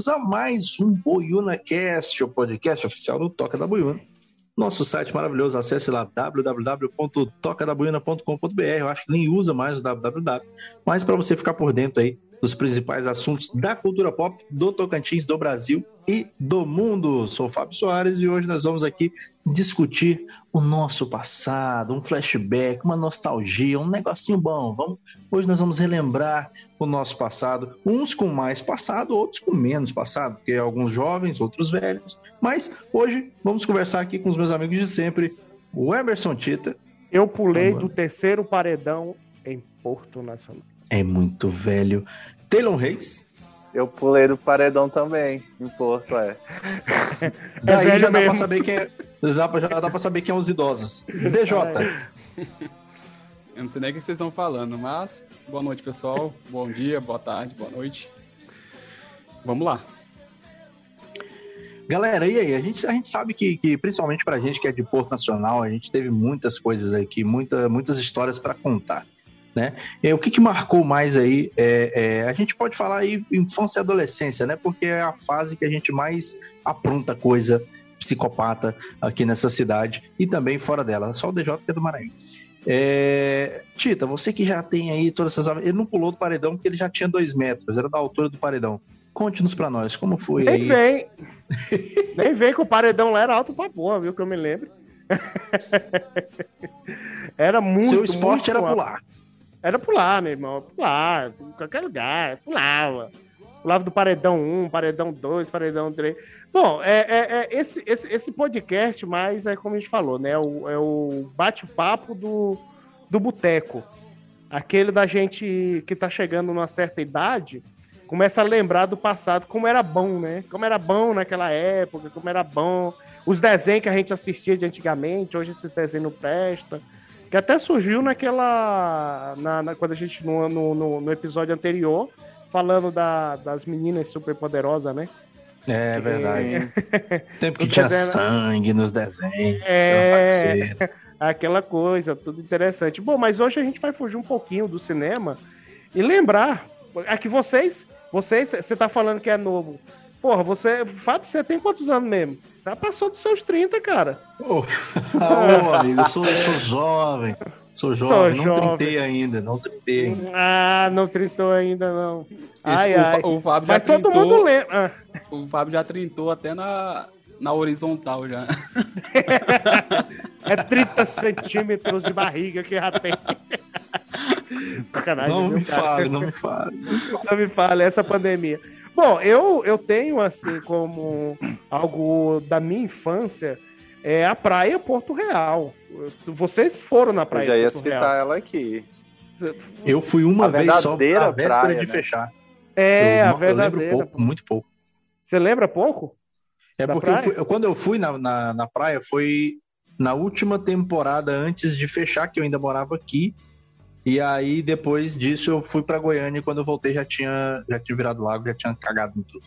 bem-vindos a mais um Boiuna Cast, o podcast oficial do Toca da Boiuna. Nosso site maravilhoso, acesse lá www.tocadaboiuna.com.br. Eu acho que nem usa mais o www, mas para você ficar por dentro aí dos principais assuntos da cultura pop do Tocantins, do Brasil e do mundo. Sou o Fábio Soares e hoje nós vamos aqui discutir o nosso passado, um flashback, uma nostalgia, um negocinho bom. Vamos, hoje nós vamos relembrar o nosso passado, uns com mais passado, outros com menos passado, porque alguns jovens, outros velhos. Mas hoje vamos conversar aqui com os meus amigos de sempre, o Emerson Tita. Eu pulei do terceiro paredão em Porto Nacional. É muito velho. Taylor Reis. Eu pulei do paredão também, em Porto, é. Daí é já dá pra saber quem é. Já dá pra saber quem é os idosos. DJ. Eu não sei nem o que vocês estão falando, mas boa noite, pessoal. Bom dia, boa tarde, boa noite. Vamos lá. Galera, e aí? A gente, a gente sabe que, que, principalmente pra gente que é de Porto Nacional, a gente teve muitas coisas aqui, muita, muitas histórias para contar. Né? E o que, que marcou mais aí? É, é, a gente pode falar aí infância e adolescência, né? Porque é a fase que a gente mais apronta coisa psicopata aqui nessa cidade e também fora dela. Só o DJ que é do Maranhão. É... Tita, você que já tem aí todas essas. Ele não pulou do paredão porque ele já tinha dois metros, era da altura do paredão. Conte-nos pra nós, como foi Nem aí? vem. Nem vem que o paredão lá era alto pra porra, viu? Que eu me lembro. era muito. Seu esporte muito era pular. Era pular, meu irmão. Pular, em qualquer lugar. Pulava. Pulava do paredão 1, paredão 2, paredão 3. Bom, é, é, é esse, esse, esse podcast, mais é como a gente falou, né? O, é o bate-papo do, do boteco. Aquele da gente que tá chegando numa certa idade, começa a lembrar do passado, como era bom, né? Como era bom naquela época, como era bom. Os desenhos que a gente assistia de antigamente, hoje esses desenhos não prestam. Que até surgiu naquela. Na, na, quando a gente. No, no, no episódio anterior, falando da, das meninas super poderosas, né? É verdade. Tempo que tinha desenho... sangue nos desenhos. É. Aquela coisa, tudo interessante. Bom, mas hoje a gente vai fugir um pouquinho do cinema e lembrar. Aqui é vocês. Vocês, você tá falando que é novo. Porra, você. Fábio, você tem quantos anos mesmo? Já passou dos seus 30, cara. Ô, oh, amigo, eu sou, eu sou jovem. Sou jovem, sou não jovem. trintei ainda, não trintei ainda. Ah, não trintou ainda, não. Ai, Isso, ai. O, o Fábio já Mas trintou, todo mundo lembra. Ah. O Fábio já trintou até na, na horizontal já. é 30 centímetros de barriga que já tem. Sacanagem, não me fale, não me fale. Não me fale, essa pandemia. Bom, eu, eu tenho, assim, como algo da minha infância, é a praia Porto Real. Vocês foram na praia eu já ia Porto citar Real. ela aqui. Eu fui uma a vez só a véspera praia, de né? fechar. É, eu, a verdadeira. Eu lembro pouco, muito pouco. Você lembra pouco? É porque eu fui, quando eu fui na, na, na praia foi na última temporada antes de fechar, que eu ainda morava aqui. E aí, depois disso, eu fui para Goiânia e quando eu voltei já tinha, já tinha virado lago, já tinha cagado em tudo.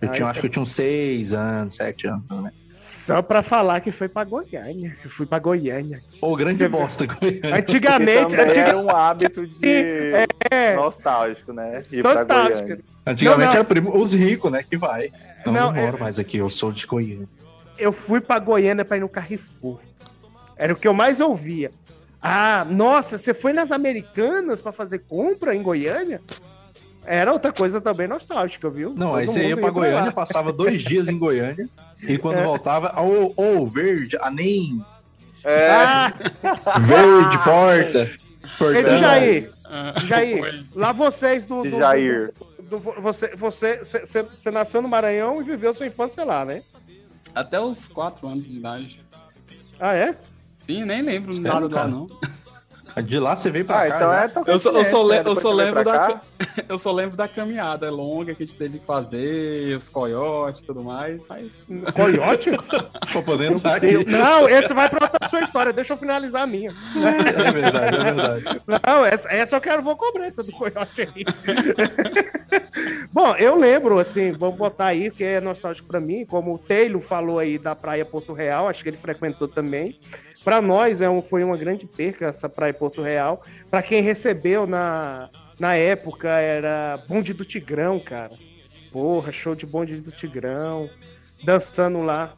Eu ah, tinha, acho é... que eu tinha uns seis anos, sete anos, né? Só pra falar que foi pra Goiânia. Eu fui pra Goiânia. Ô, grande bosta, Goiânia. Antigamente. era um hábito de. É... Nostálgico, né? Ir Nostálgico. Antigamente não, não. era os ricos, né? Que vai. Não, não, não moro é... mais aqui, eu sou de Goiânia. Eu fui pra Goiânia pra ir no Carrefour. Era o que eu mais ouvia. Ah, nossa, você foi nas Americanas para fazer compra em Goiânia? Era outra coisa também nostálgica, viu? Não, Todo aí você ia pra Goiânia, lá. passava dois dias em Goiânia, e quando é. voltava, ou oh, oh, verde, a nem. É. Ah. Verde, porta. Ei, do Jair, Jair, lá vocês do. do Jair. Do, do, você, você, você, você nasceu no Maranhão e viveu sua infância lá, né? Até os quatro anos de idade. Ah, é? Sim, nem lembro Espero, nada lá, não. De lá você veio pra ah, cá. Então né? é eu, só, eu, só, eu, só lembro da, eu só lembro da caminhada longa que a gente teve que fazer, os coiotes e tudo mais. Mas... Coiote? Tô podendo estar aqui. Não, esse vai pra outra sua história, deixa eu finalizar a minha. É verdade, é verdade. Não, essa, essa eu quero, vou cobrar essa do coiote aí. Bom, eu lembro, assim, vamos botar aí, que é nostálgico pra mim, como o Taylor falou aí da Praia Porto Real, acho que ele frequentou também. Para nós é um, foi uma grande perca essa praia Porto Real. Para quem recebeu na, na época era bonde do Tigrão, cara. Porra, show de bonde do Tigrão, dançando lá.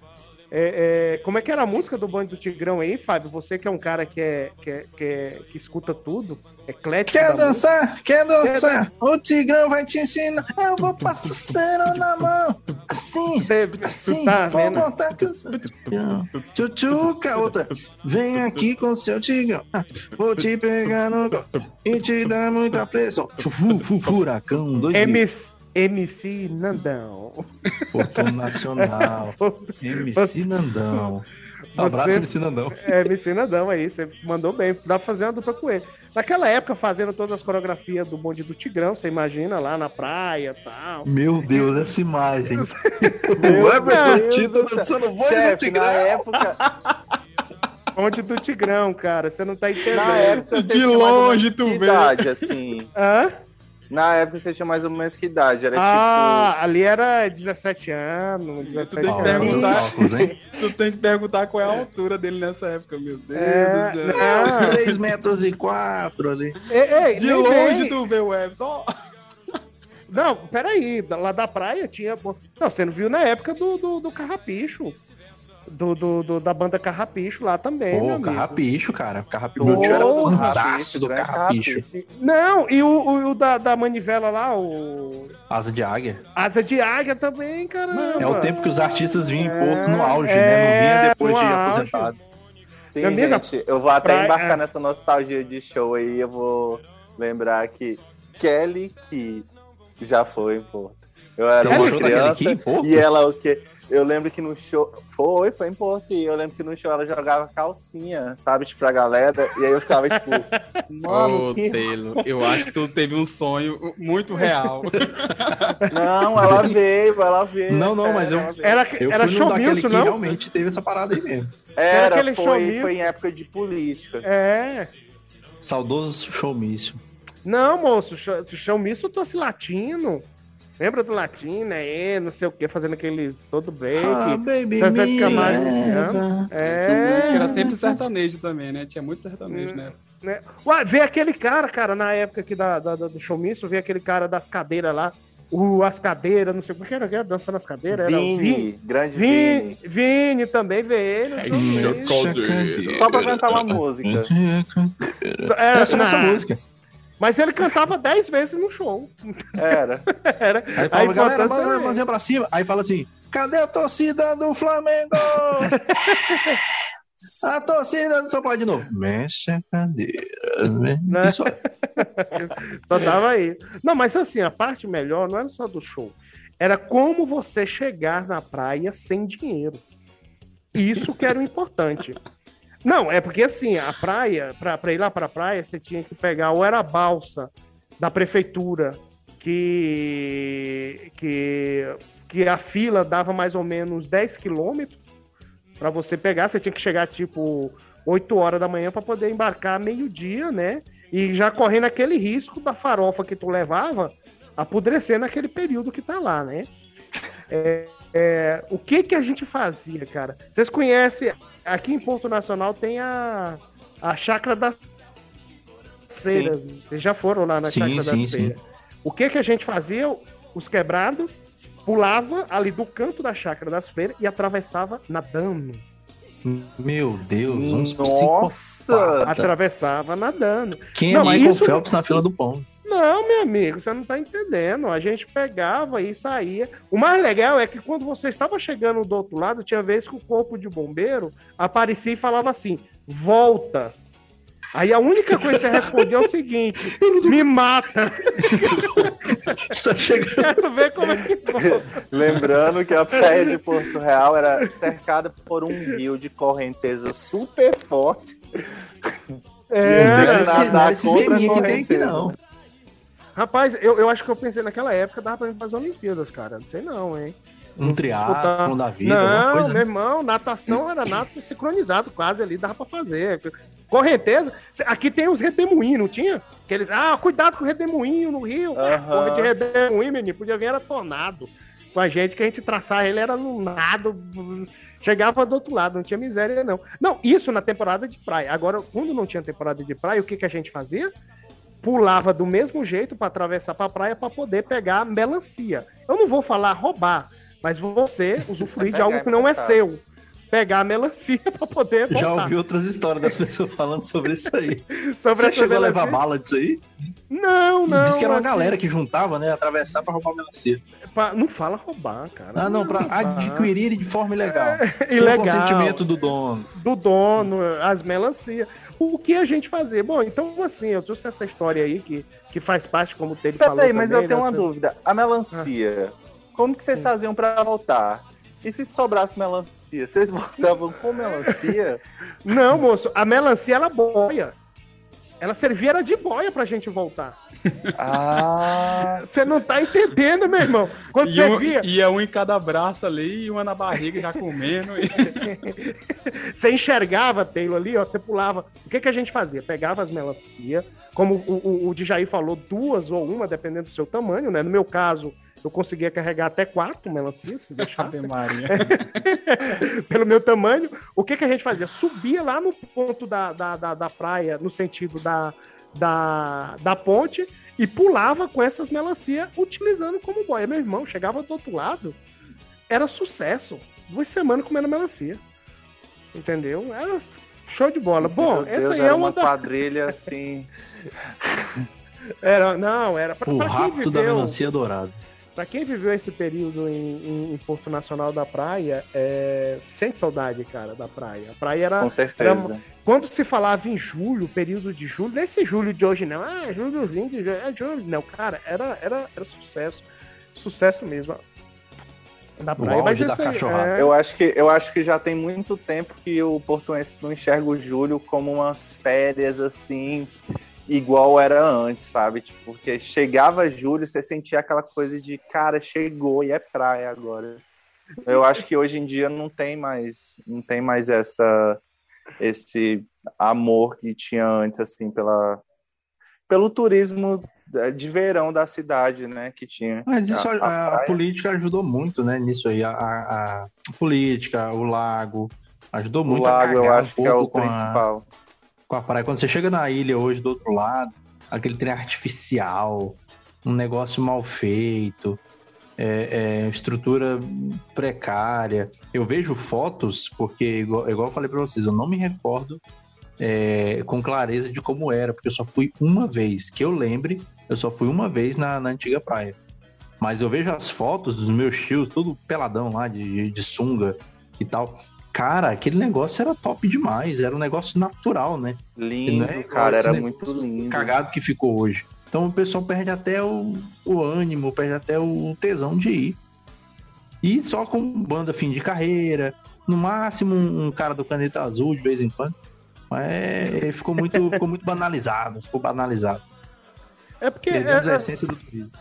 É, é, como é que era a música do Bonde do Tigrão aí, Fábio? Você que é um cara que, é, que, é, que, é, que escuta tudo, eclético. Quer dançar? Música. Quer dançar? Quer... O Tigrão vai te ensinar. Eu vou passar cera na mão. Assim, assim. Tá vou vendo? botar Tchutchuca, outra. Vem aqui com seu Tigrão. Vou te pegar no e te dar muita pressão. Furacão, dois MC, MC Nandão. Porto Nacional. MC Nandão. Um abraço, você, MC Nandão. É, MC Nandão aí, você mandou bem. Dá pra fazer uma dupla com ele. Naquela época, fazendo todas as coreografias do bonde do Tigrão, você imagina lá na praia e tal. Meu Deus, essa imagem. o Emerson Tito dançando bonde do Tigrão. Na época. Bonde do Tigrão, cara, você não tá entendendo. Na época, De longe tu vê. Idade, assim. Hã? Na época você tinha mais ou menos que idade? Era ah, tipo... ali era 17 anos, 17 tu tem que perguntar, tu tem que perguntar qual é a altura dele nessa época, meu Deus é, do céu. É, uns 3 metros e 4 ali. Ei, ei, De longe vem. tu vê o Web, só... Não, peraí, lá da praia tinha... Não, você não viu na época do, do, do Carrapicho do, do, do, da banda Carrapicho lá também. Pô, Carrapicho, cara. Carrapicho. Meu tio era fanzaço do Carrapicho. Não, e o, o, o, da, da manivela lá, o. Asa de Águia. Asa de Águia também, caramba. É o tempo que os artistas vinham em Porto no auge, é, né? Não vinha depois de auge. aposentado. Sim, amiga, gente, eu vou até pra... embarcar é. nessa nostalgia de show aí. Eu vou lembrar que Kelly que já foi em Porto. Eu era uma criança e ela o quê? Eu lembro que no show. Foi, foi em Porto. E eu lembro que no show ela jogava calcinha, sabe? Tipo, pra galera. E aí eu ficava, tipo. Mano, oh, que... Taylor, eu acho que tu teve um sonho muito real. Não, ela veio, ela veio. Não, não, mas eu. Era, eu era fui show daquele que não? realmente teve essa parada aí mesmo. Era, era foi, foi em época de política. É. Saudoso showmício. Não, moço, showmício eu trouxe latino. Lembra do latim, né? E não sei o que, fazendo aqueles todo break. Ah, baby Zezé de Camargo É. Era sempre sertanejo também, né? Tinha muito sertanejo, né? né? Ué, vê aquele cara, cara, na época aqui da, da, do showmício, vê aquele cara das cadeiras lá. O, as cadeiras, não sei o que era, era dançando as cadeiras. Vini, era Vini, grande Vini. Vini, Vini também vê ele. Só pra cantar uma música. Era essa música. Mas ele cantava 10 vezes no show. Era. Era. Aí fala, galera, manda mãozinha pra cima. Aí fala assim: cadê a torcida do Flamengo? a torcida do São Paulo de novo. Mexe a cadeira. Né? Isso aí. só dava aí. Não, mas assim, a parte melhor não era só do show. Era como você chegar na praia sem dinheiro. Isso que era o importante. Não, é porque assim, a praia, para ir lá para a praia, você tinha que pegar ou era a balsa da prefeitura, que, que, que a fila dava mais ou menos 10 quilômetros para você pegar, você tinha que chegar tipo 8 horas da manhã para poder embarcar meio-dia, né? E já correndo aquele risco da farofa que tu levava apodrecer naquele período que tá lá, né? É, é, o que que a gente fazia, cara? Vocês conhecem, aqui em Porto Nacional tem a, a Chácara das Feiras. Sim. Vocês já foram lá na sim, Chácara sim, das Feiras. O que que a gente fazia? Os quebrados pulava ali do canto da Chácara das Feiras e atravessava nadando. Meu Deus, uns Nossa! Atravessava nadando. Quem é Não, Michael isso... Phelps na fila do pão? Não, meu amigo, você não tá entendendo. A gente pegava e saía. O mais legal é que quando você estava chegando do outro lado, tinha vez que o corpo de bombeiro aparecia e falava assim: volta. Aí a única coisa que você respondia é o seguinte: me mata. tá chegando. Quero ver como é que volta. Lembrando que a praia de Porto Real era cercada por um rio de correnteza super forte. É, não é não é esse esqueminha que tem aqui, não. Rapaz, eu, eu acho que eu pensei naquela época, dava pra fazer Olimpíadas, cara. Não sei não, hein? Um triatlo da vida, Não, coisa... meu irmão, natação era nato sincronizado quase ali, dava pra fazer. Correnteza, aqui tem os redemoinhos, não tinha? Que eles, ah, cuidado com o redemoinho no rio. Uhum. Porra de redemoinho, menino, podia vir era tornado. Com a gente, que a gente traçar ele era no nado, chegava do outro lado, não tinha miséria, não. Não, isso na temporada de praia. Agora, quando não tinha temporada de praia, o que, que a gente fazia? Pulava do mesmo jeito para atravessar para a praia para poder pegar melancia. Eu não vou falar roubar, mas você usufruir de algo que não é seu pegar a melancia para poder voltar. Já ouvi outras histórias das pessoas falando sobre isso aí. sobre Você chegou melancia? a levar bala disso aí? Não, não. Diz que era uma assim... galera que juntava, né? Atravessar para roubar melancia. Pra... Não fala roubar, cara. Ah, não, não para adquirir de forma ilegal. É, Sem ilegal. consentimento do dono. Do dono, as melancias. O que a gente fazer? Bom, então assim, eu trouxe essa história aí que, que faz parte, como o Tele falou. Peraí, mas eu tenho uma dúvida. A melancia, ah. como que vocês Sim. faziam para voltar? E se sobrasse melancia? Vocês voltavam com melancia? Não, moço, a melancia era boia. Ela servia era de boia pra gente voltar. Ah. Você não tá entendendo, meu irmão. Quando e você um, via. Ia um em cada braço ali e uma na barriga já comendo. E... você enxergava, Taylor, ali, ó, você pulava. O que, que a gente fazia? Pegava as melancia, como o, o, o Djaí falou, duas ou uma, dependendo do seu tamanho, né? No meu caso, eu conseguia carregar até quatro melancias, se deixasse. Pelo meu tamanho. O que, que a gente fazia? Subia lá no ponto da, da, da, da praia, no sentido da, da, da ponte, e pulava com essas melancias, utilizando como boia. Meu irmão chegava do outro lado, era sucesso. Duas semanas comendo melancia. Entendeu? Era show de bola. Bom, Deus, essa aí é uma, uma da... quadrilha assim. Era, não, era pra, o pra quem viveu... da melancia dourada. Para quem viveu esse período em, em, em, Porto Nacional da Praia, é... sente saudade, cara, da praia. A praia era. Com certeza. Era... Quando se falava em julho, período de julho, não é esse julho de hoje, não. Ah, julhozinho de julho. É julho. Não, cara, era, era, era sucesso. Sucesso mesmo. Da praia. Mas da é... eu, acho que, eu acho que já tem muito tempo que o portuense não enxerga o julho como umas férias assim igual era antes, sabe? Tipo, porque chegava julho, você sentia aquela coisa de, cara, chegou e é praia agora. Eu acho que hoje em dia não tem mais, não tem mais essa esse amor que tinha antes assim pela pelo turismo de verão da cidade, né, que tinha. Mas isso a, a, a política ajudou muito, né, nisso aí, a, a, política, o lago, ajudou muito o lago, a eu acho um que é o principal com a praia. Quando você chega na ilha hoje do outro lado, aquele trem artificial, um negócio mal feito, é, é, estrutura precária. Eu vejo fotos, porque, igual, igual eu falei para vocês, eu não me recordo é, com clareza de como era, porque eu só fui uma vez, que eu lembre, eu só fui uma vez na, na antiga praia. Mas eu vejo as fotos dos meus tios, todo peladão lá, de, de sunga e tal. Cara, aquele negócio era top demais, era um negócio natural, né? Lindo, é cara, era muito lindo. Cagado que ficou hoje. Então o pessoal perde até o, o ânimo, perde até o tesão de ir. E só com banda fim de carreira, no máximo um, um cara do Caneta Azul de vez em quando. Mas ficou muito, ficou muito banalizado, ficou banalizado. É porque Perdemos é, a essência do turismo.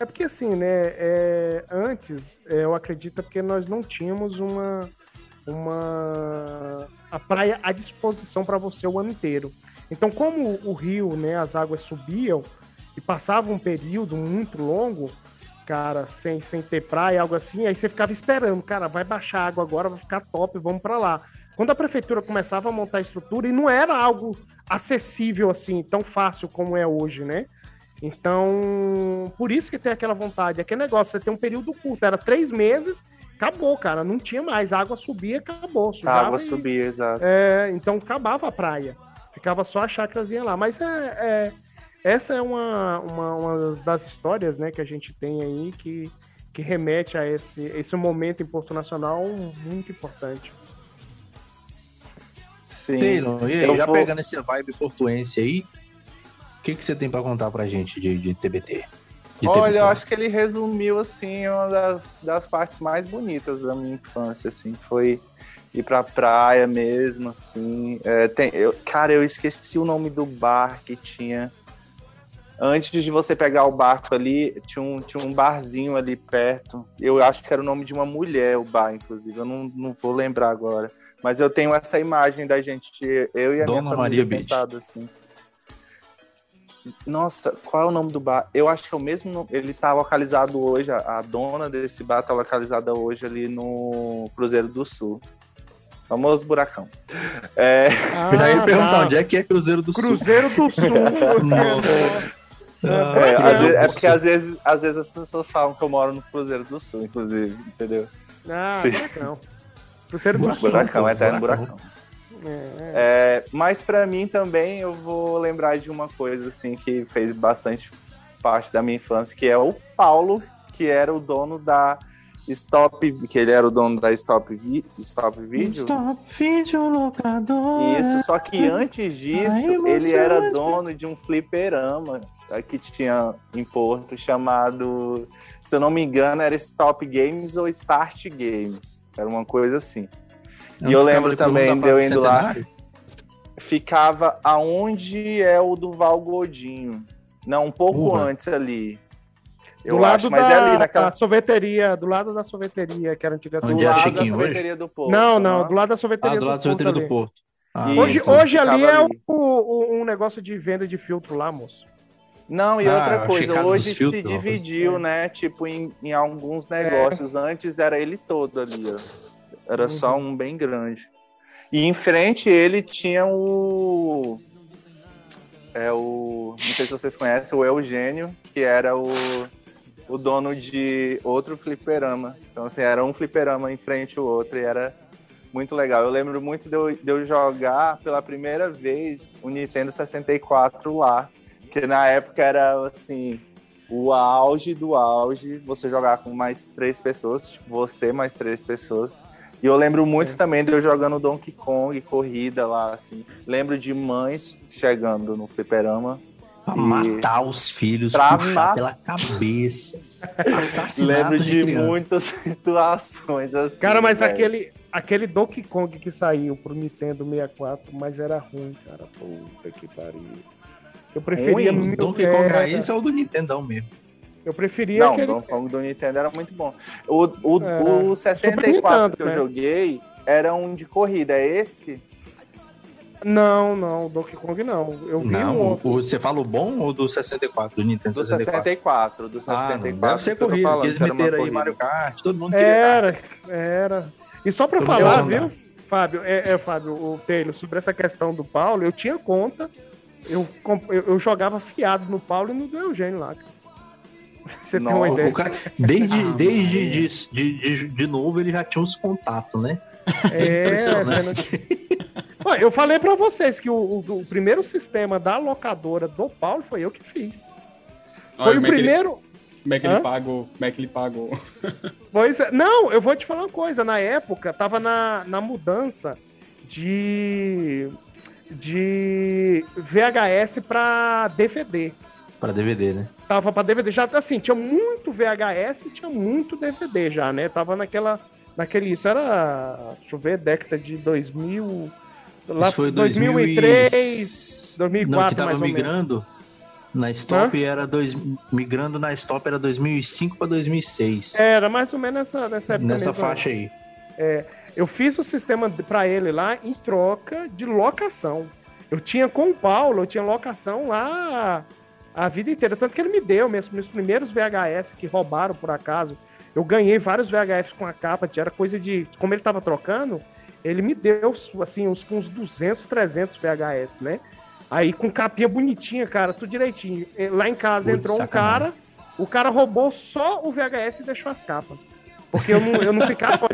É porque assim, né? É, antes, é, eu acredito que nós não tínhamos uma uma a praia à disposição para você o ano inteiro. Então, como o rio, né, as águas subiam e passava um período muito longo, cara, sem, sem ter praia, algo assim, aí você ficava esperando, cara, vai baixar a água agora, vai ficar top, vamos para lá. Quando a prefeitura começava a montar a estrutura, e não era algo acessível assim, tão fácil como é hoje, né? Então, por isso que tem aquela vontade, aquele negócio, você tem um período curto, era três meses, acabou, cara. Não tinha mais. A água subia, acabou. A água e, subia, exato. É, então acabava a praia. Ficava só a chácarazinha lá. Mas é, é, essa é uma, uma, uma, das histórias né, que a gente tem aí que, que remete a esse, esse momento em Porto Nacional muito importante. Sim. E aí, já vou... pegando esse vibe portuense aí, o que, que você tem para contar pra gente de, de TBT? Olha, eu acho que ele resumiu, assim, uma das, das partes mais bonitas da minha infância, assim, foi ir pra praia mesmo, assim. É, tem, eu, cara, eu esqueci o nome do bar que tinha. Antes de você pegar o barco ali, tinha um, tinha um barzinho ali perto. Eu acho que era o nome de uma mulher, o bar, inclusive. Eu não, não vou lembrar agora. Mas eu tenho essa imagem da gente, eu e a Dona minha família Maria sentado, assim. Nossa, qual é o nome do bar? Eu acho que é o mesmo. Ele tá localizado hoje, a, dona desse bar tá localizada hoje ali no Cruzeiro do Sul. Famoso buracão. É... Ah, ia perguntar tá. onde é que é Cruzeiro do Cruzeiro Sul. Cruzeiro do Sul. Nossa. É, é, vezes, é, porque às vezes, às vezes as pessoas falam que eu moro no Cruzeiro do Sul, inclusive, entendeu? Ah, Sim. buracão. Cruzeiro do Sul. Buracão, eterno buracão. É. É, mas para mim também eu vou lembrar de uma coisa assim que fez bastante parte da minha infância, que é o Paulo, que era o dono da Stop, que ele era o dono da Stop, Vi, Stop Video. Stop Video Locadora. Isso, só que antes disso, ele era dono de um fliperama que tinha em Porto chamado, se eu não me engano, era Stop Games ou Start Games. Era uma coisa assim. E eu lembro também de eu indo lá. Ficava aonde é o do Val Godinho. Não, um pouco antes ali. Eu do lado acho, mas da, é ali naquela... sorveteria, do lado da sorveteria, que era antiga Do lado da sorveteria hoje? do Porto. Não, não, do lado da sorveteria ah, do, do lado da sorveteria do Porto. Ah, hoje, hoje ali é ali. O, o, um negócio de venda de filtro lá, moço. Não, e ah, outra coisa, hoje se dividiu, né? Tipo, em, em alguns é. negócios. É. Antes era ele todo ali, ó. Era uhum. só um bem grande. E em frente ele tinha o. É o. Não sei se vocês conhecem, o Eugênio, que era o o dono de outro fliperama. Então, assim, era um fliperama em frente ao outro e era muito legal. Eu lembro muito de eu, de eu jogar pela primeira vez o Nintendo 64 lá, que na época era, assim, o auge do auge, você jogar com mais três pessoas, tipo, você mais três pessoas. E eu lembro muito é. também de eu jogando Donkey Kong, corrida lá, assim. Lembro de mães chegando no fliperama Pra e... matar os filhos, pra puxar mat... pela cabeça. Assassinato Lembro de, de muitas situações assim. Cara, mas aquele, aquele Donkey Kong que saiu pro Nintendo 64, mas era ruim, cara. Puta que pariu. Eu preferia ruim, Donkey Kong raiz é o do Nintendão mesmo. Eu preferia Não, aquele... o Donkey Kong do Nintendo era muito bom. O, o, é, o 64 Nintendo, que eu né? joguei era um de corrida. É esse? Não, não, o Donkey Kong não. Eu vi não, um outro. O, você fala o bom ou do 64, do Nintendo 64? Do 64, do 64. Ah, deve ser corrida, porque eles meteram aí Mario Kart, todo mundo queria Era, era. E só pra todo falar, viu, Fábio, é, é, Fábio, o Taylor, sobre essa questão do Paulo, eu tinha conta, eu, eu, eu jogava fiado no Paulo e no do Eugênio lá, Você Não, tem uma ideia. Cara, desde, ah, desde de, de, de, de novo ele já tinha uns contatos, né? É, Impressionante. eu falei para vocês que o, o, o, primeiro sistema da locadora do Paulo foi eu que fiz. Foi Olha, o primeiro. como é que ele pagou? Como é que ele pagou? Pois é. Não, eu vou te falar uma coisa. Na época, tava na, na mudança de, de VHS para DVD. Para DVD, né? Tava para DVD. Já assim, tinha muito VHS e tinha muito DVD já, né? Tava naquela. Naquele. Isso era. Deixa eu ver, década de 2000. Lá foi 2003, 2004, não, que tava mais migrando, ou menos. Na Stop Hã? era dois, migrando na Stop era 2005 para 2006. Era mais ou menos nessa, nessa época. Nessa mesmo. faixa aí. É, eu fiz o sistema para ele lá em troca de locação. Eu tinha com o Paulo, eu tinha locação lá a vida inteira. Tanto que ele me deu meus, meus primeiros VHS que roubaram por acaso. Eu ganhei vários VHS com a capa, era coisa de. Como ele tava trocando, ele me deu, assim, uns, uns 200, 300 VHS, né? Aí com capinha bonitinha, cara, tudo direitinho. Lá em casa entrou um cara, o cara roubou só o VHS e deixou as capas. Porque eu não, eu não ficava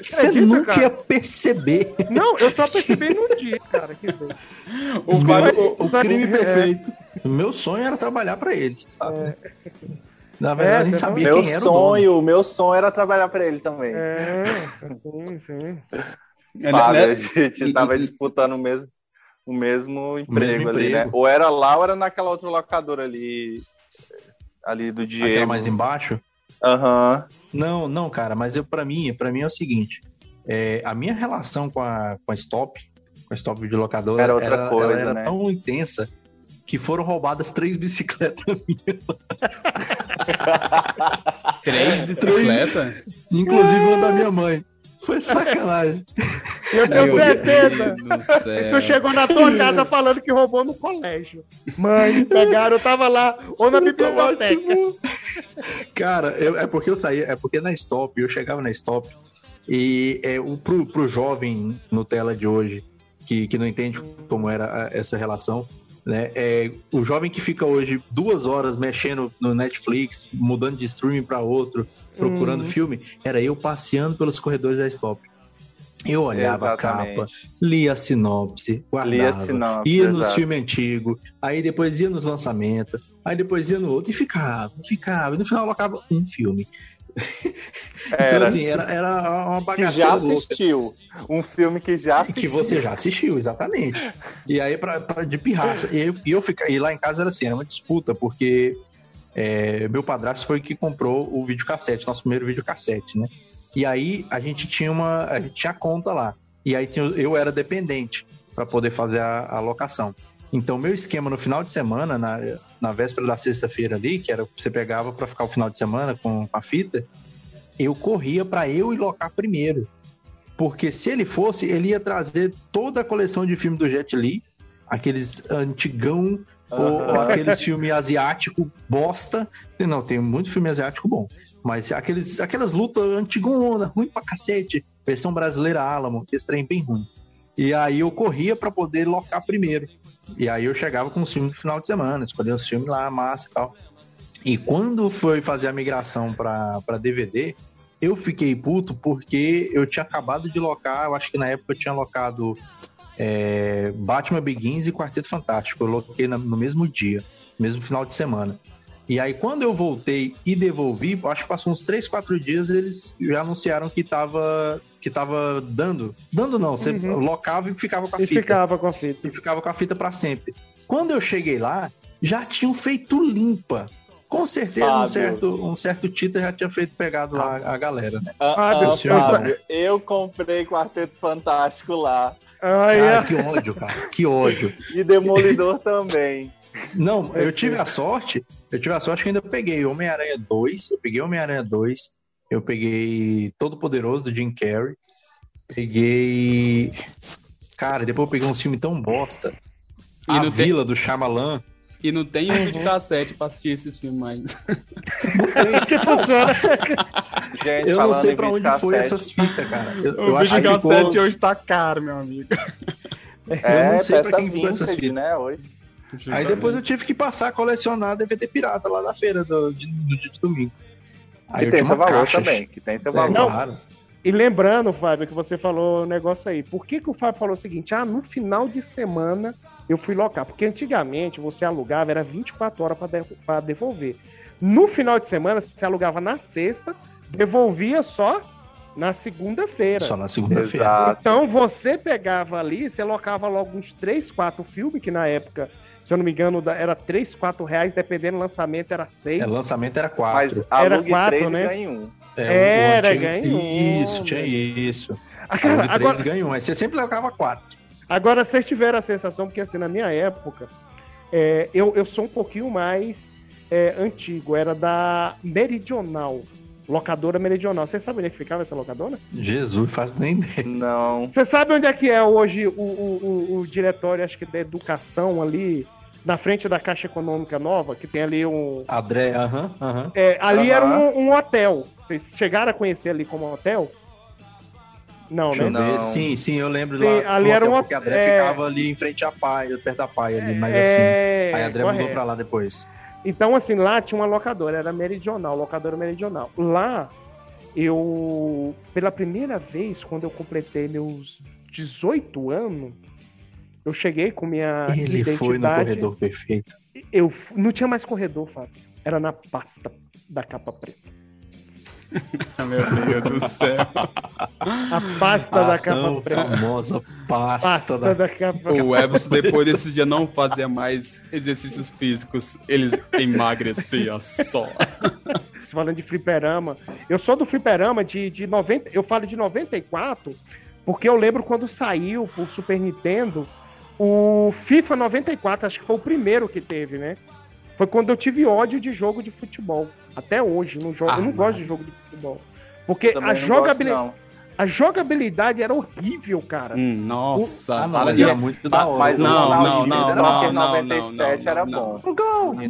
Você nunca cara? ia perceber. Não, eu só percebi num dia, cara. Que o, o, o, crime é. perfeito. O meu sonho era trabalhar para ele, você sabe. É. Na verdade, é, nem sabia meu quem era sonho, o dono. Meu sonho era trabalhar para ele também. É, sim, sim. É, Fábio, né? a gente tava disputando o mesmo, o mesmo emprego mesmo ali, né? Ou era lá ou era naquela outra locadora ali, ali do Diego. Aquela mais embaixo? Aham. Uhum. Não, não, cara, mas eu, para mim, para mim é o seguinte, é, a minha relação com a, com a Stop, com a Stop de locadora, era, outra era, coisa, era né? tão intensa que foram roubadas três bicicletas minhas. três bicicletas? Inclusive uma da minha mãe. Foi sacanagem. Eu tenho Meu certeza. Tu chegou na tua casa falando que roubou no colégio. Mãe, pegaram, eu tava lá, ou na biblioteca. Cara, eu, é porque eu saía, é porque na stop, eu chegava na stop, E é, o, pro, pro jovem Nutella de hoje, que, que não entende como era essa relação, né? É, o jovem que fica hoje duas horas mexendo no Netflix, mudando de streaming para outro, procurando uhum. filme, era eu passeando pelos corredores da Stop. Eu olhava Exatamente. a capa, lia a sinopse, guardava, a sinopse, ia nos filmes antigos, aí depois ia nos lançamentos, aí depois ia no outro e ficava, ficava. E no final colocava um filme. Era, então, assim, era, era uma bagaceira. Que já assistiu. Louca. Um filme que já assistiu. Que você já assistiu, exatamente. E aí, pra, pra de pirraça. E, eu, e eu fica, e lá em casa era assim, era uma disputa, porque é, meu padrasto foi que comprou o videocassete, nosso primeiro videocassete, né? E aí a gente tinha uma. A gente tinha conta lá. E aí tinha, eu era dependente para poder fazer a, a locação. Então, meu esquema no final de semana, na, na véspera da sexta-feira ali, que era você pegava para ficar o final de semana com a fita, eu corria para eu ir locar primeiro. Porque se ele fosse, ele ia trazer toda a coleção de filmes do Jet Li, aqueles antigão, ou, aqueles filmes asiático bosta. Não, tem muito filme asiático bom. Mas aqueles, aquelas lutas antigonas, ruim pra cacete. Versão brasileira Alamo, que esse trem bem ruim. E aí eu corria para poder locar primeiro. E aí eu chegava com os filmes do final de semana, escolhia os filmes lá, massa e tal. E quando foi fazer a migração para DVD, eu fiquei puto porque eu tinha acabado de locar, eu acho que na época eu tinha locado é, Batman Begins e Quarteto Fantástico. Eu loquei no mesmo dia, mesmo final de semana. E aí, quando eu voltei e devolvi, acho que passou uns 3, 4 dias, eles já anunciaram que tava, que tava dando. Dando não, você uhum. locava e ficava com a e fita. ficava com a fita. E ficava com a fita para sempre. Quando eu cheguei lá, já tinham feito limpa. Com certeza um certo, um certo Tita já tinha feito pegado lá a galera. Né? Ah, Fábio, ah, Fábio, eu comprei Quarteto Fantástico lá. Ah, cara, que ódio, cara. Que ódio. E Demolidor também. Não, eu tive a sorte, eu tive a sorte que ainda peguei Homem-Aranha 2, eu peguei Homem-Aranha 2, eu peguei Todo Poderoso do Jim Carrey, peguei. Cara, depois eu peguei um filme tão bosta. E a Vila tem... do Shyamalan. E não tem um de cassete pra assistir esses filmes mais. Gente, eu não sei pra onde foi essas fitas, cara. Eu, o eu vídeo cassete ficou... hoje tá caro, meu amigo. É, eu não sei pra quem foi essas fitas. né, hoje. Aí depois eu tive que passar a colecionar DVD pirata lá na feira do, de, do dia de domingo. Aí que tem seu valor caixa, também, que tem seu valor. Não, claro. E lembrando, Fábio, que você falou o um negócio aí. Por que, que o Fábio falou o seguinte? Ah, no final de semana eu fui locar. Porque antigamente você alugava, era 24 horas para devolver. No final de semana, você alugava na sexta, devolvia só na segunda-feira. Só na segunda-feira. Então você pegava ali, você locava logo uns 3, 4 filmes, que na época se eu não me engano, era 3, 4 reais, dependendo do lançamento, era 6. É, lançamento era 4. Mas era 4, né? Ganha um. É, era, ganha um. Isso, tinha isso. Ah, cara, agora... ganha um. Aí você sempre levava 4. Agora, vocês tiveram a sensação, porque assim, na minha época, é, eu, eu sou um pouquinho mais é, antigo, era da Meridional. Locadora Meridional. Você sabe onde é que ficava essa locadora? Jesus, faz nem ideia. Não. Você sabe onde é que é hoje o, o, o, o diretório, acho que da educação ali, na frente da Caixa Econômica Nova, que tem ali um. Adré, aham, uh aham. -huh, uh -huh. é, ali era um, um, hotel. Vocês chegaram a conhecer ali como hotel? Não, Deixa né? Não. Sim, sim, eu lembro sim, lá. Ali era um hotel. Porque a Adré é... ficava ali em frente à Paia, perto da Paia ali, mas é... assim. Aí a Adré correto. mudou pra lá depois. Então, assim, lá tinha uma locadora, era meridional, locadora meridional. Lá, eu, pela primeira vez, quando eu completei meus 18 anos, eu cheguei com minha Ele identidade. foi no corredor perfeito. Eu não tinha mais corredor, Fábio. Era na pasta da capa preta. Meu Deus do céu. A pasta a da capa preta. famosa pasta, pasta da... da... capa O Everson, depois desse dia, não fazia mais exercícios físicos. Eles emagreciam só. Falando de fliperama. Eu sou do fliperama de, de 90. Eu falo de 94, porque eu lembro quando saiu pro Super Nintendo o FIFA 94, acho que foi o primeiro que teve, né? Foi quando eu tive ódio de jogo de futebol. Até hoje, não jogo, ah, eu não, gosto de jogo de futebol. Porque a jogabilidade. A jogabilidade era horrível, cara. Hum, nossa, o... ah, não, era muito da hora. Mas não, não, não, não, não, 97 era bom. Go,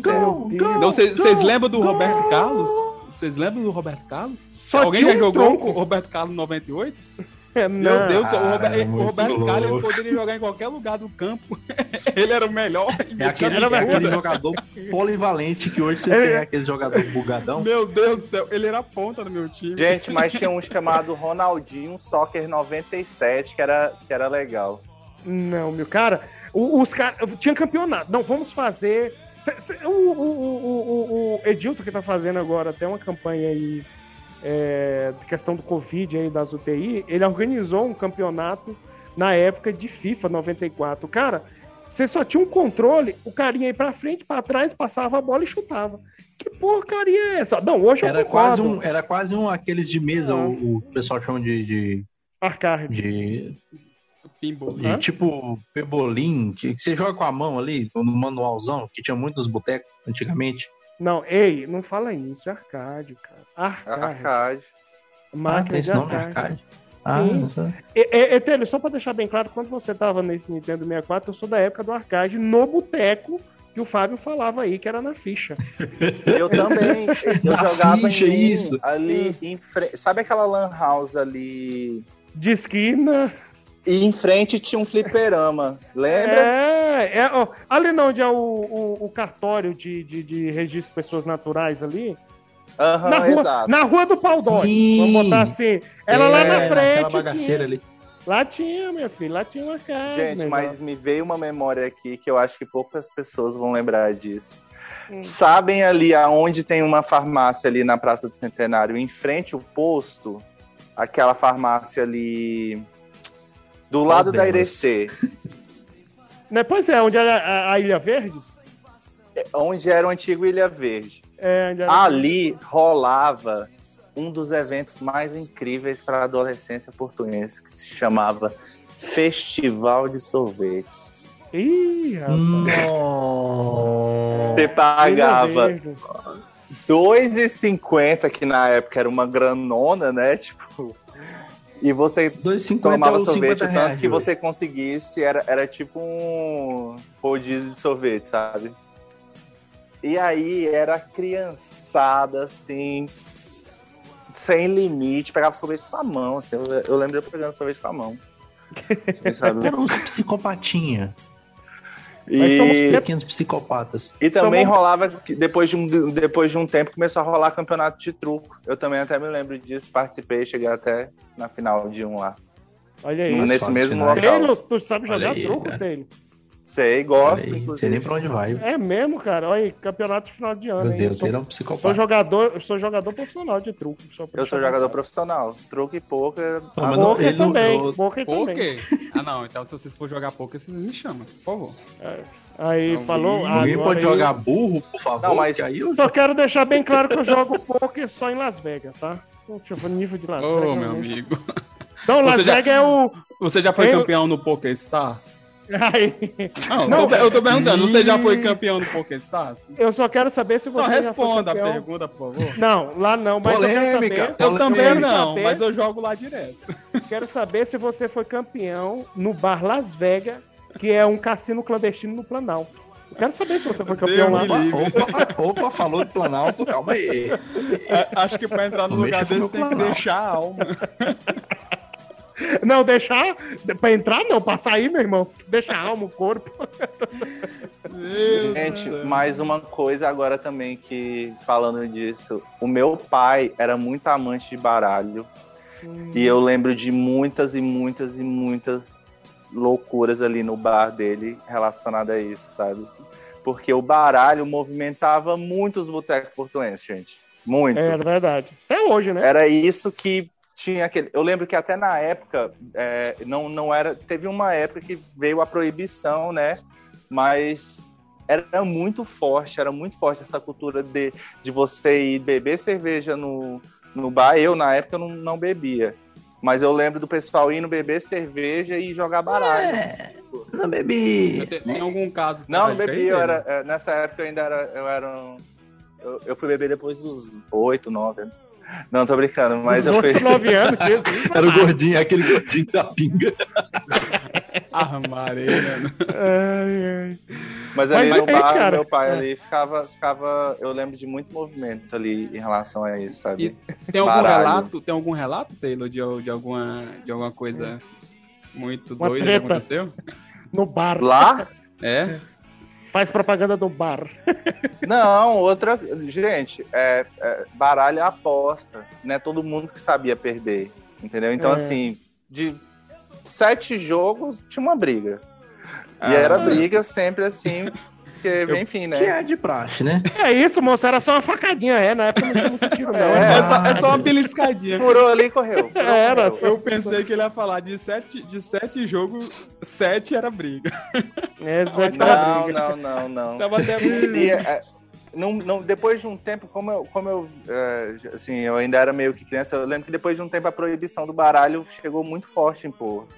go, go. Vocês lembram do Roberto Carlos? Vocês lembram do Roberto Carlos? Só Alguém já um jogou tronco. o Roberto Carlos 98? Meu Deus, ah, o Roberto, é o Roberto Carlos poderia jogar em qualquer lugar do campo. ele era o melhor. É aquele, é aquele jogador polivalente que hoje você ele... tem aquele jogador bugadão. Meu Deus do céu, ele era ponta no meu time. Gente, mas tinha um chamado Ronaldinho Soccer 97 que era, que era legal. Não, meu cara, os caras. Tinha campeonato. Não, vamos fazer. O, o, o, o, Edilton que tá fazendo agora tem uma campanha aí é, questão do Covid aí das UTI, ele organizou um campeonato na época de FIFA 94. Cara, você só tinha um controle, o carinha aí pra frente, pra trás, passava a bola e chutava. Que porcaria é essa? Não, hoje era quase um Era quase um aqueles de mesa, ah. o, o, pessoal chama de. de... Arcade. De Pimbolim. E, tipo, pebolim, que, que, você joga com a mão ali, no manualzão, que tinha muitos botecos antigamente. Não, ei, não fala isso, é arcade, cara. Arcade. Arcade. Máquina ah, tem esse nome, arcade. arcade. Ah, Sim. E, e, só pra deixar bem claro, quando você tava nesse Nintendo 64, eu sou da época do arcade no boteco que o Fábio falava aí, que era na ficha. Eu também. Eu na jogava ficha, em, isso. ali em frente. Sabe aquela lan house ali? De esquina. E em frente tinha um fliperama, lembra? É, é ó, ali não, onde é o, o, o cartório de, de, de, registro de pessoas naturais ali. Uhum, na, rua, exato. na rua do Pau vamos botar assim. Ela é, lá na frente. bagaceira tinha, ali. Lá tinha, meu filho, lá tinha uma casa. Gente, mas me veio uma memória aqui que eu acho que poucas pessoas vão lembrar disso. Hum. Sabem ali aonde tem uma farmácia ali na Praça do Centenário, em frente ao posto, aquela farmácia ali do lado da Irecê. Né, pois é, onde era a, a, Ilha Verde? É, onde era o antigo Ilha Verde. É, Ali rolava um dos eventos mais incríveis para a adolescência portuguesa, que se chamava Festival de Sorvetes. Ih, rapaz. Você pagava R$2,50, que na época era uma granona, né? Tipo, e você 2,50 tomava sorvete o tanto que você conseguisse, era, era tipo um rodízio de sorvete, sabe? E aí era criançada, assim, sem limite, pegava sorvete com a mão, assim, eu, eu lembro de eu pegando sorvete com a mão. Era uns psicopatinha. E... somos pequenos psicopatas. E também somos... rolava, depois de, um, depois de um tempo, começou a rolar campeonato de truco. Eu também até me lembro disso, participei, cheguei até na final de um lá. Olha aí. Nesse mesmo local. Taylor, tu sabe jogar aí, truco. Taylor? Sei, gosto. Não sei nem pra onde vai. É mesmo, cara. Olha aí, campeonato de final de ano. Meu Deus, ele é um psicopata. Sou jogador, sou jogador profissional de truco. Sou eu sou jogador profissional. Truco e poker. Ah, poker também. Não, poker também. Ah, não. Então se vocês for jogar poker, vocês me chamam, por favor. É. Aí não, falou. Ninguém pode eu... jogar burro, por favor. Não, mas aí eu... Só quero deixar bem claro que eu jogo poker só em Las Vegas, tá? Tipo, nível de Las Vegas. Ô, meu amigo. Então, Las Vegas é o. Você já foi eu... campeão no Poker Stars? Não, não, eu tô perguntando, você já foi campeão do PokéStars? Eu só quero saber se você. Então responda a pergunta, por favor. Não, lá não, mas Polêmica. eu quero saber. Eu também não, saber, mas eu jogo lá direto. Quero saber se você foi campeão no bar Las Vegas, que é um cassino clandestino no Planalto. Eu quero saber se você foi campeão lá. Opa, opa, falou de Planalto, calma aí. É, acho que pra entrar no lugar desse tem que deixar a alma. Não, deixar. Pra entrar, não. Pra sair, meu irmão. Deixa a alma, o corpo. Gente, mais uma coisa agora também que, falando disso, o meu pai era muito amante de baralho. Hum. E eu lembro de muitas e muitas e muitas loucuras ali no bar dele relacionadas a isso, sabe? Porque o baralho movimentava muito os botecos portuenses, gente. Muito. É verdade. Até hoje, né? Era isso que tinha aquele. Eu lembro que até na época é, não, não era. Teve uma época que veio a proibição, né? Mas era muito forte, era muito forte essa cultura de, de você ir beber cerveja no, no bar. Eu, na época, não, não bebia. Mas eu lembro do pessoal indo beber cerveja e jogar baralho. É, não bebi. Tem, tem algum caso? Não, não bebi. Eu era, é, nessa época eu ainda era. Eu, era um, eu, eu fui beber depois dos oito, nove. Não, tô brincando, mas eu fui. 9 anos, Jesus. Era o gordinho, aquele gordinho da pinga. ah, Marina. Mas ali Mas, no bar, cara, meu pai ali ficava, ficava. Eu lembro de muito movimento ali em relação a isso, sabe? E tem algum Baralho. relato? Tem algum relato, Taylor, de, de, alguma, de alguma coisa muito Uma doida treta. que aconteceu? No bar. Lá? É. Faz propaganda do bar. Não, outra. Gente, é, é, baralho é aposta. Não é todo mundo que sabia perder. Entendeu? Então, é. assim, de sete jogos tinha uma briga. E ah, era briga sempre assim, porque, eu, enfim, né? Que é de praxe, né? É isso, moço, era só uma facadinha, é, na época não tinha muito tiro, não. É, é, só, é só uma beliscadinha. Furou ali e correu. Furou, era, correu. eu pensei que ele ia falar de sete, de sete jogos, sete era briga. É, não, briga. não, não, não. Tava até é, não, não, depois de um tempo, como eu, como eu é, assim, eu ainda era meio que criança, eu lembro que depois de um tempo a proibição do baralho chegou muito forte em Porto.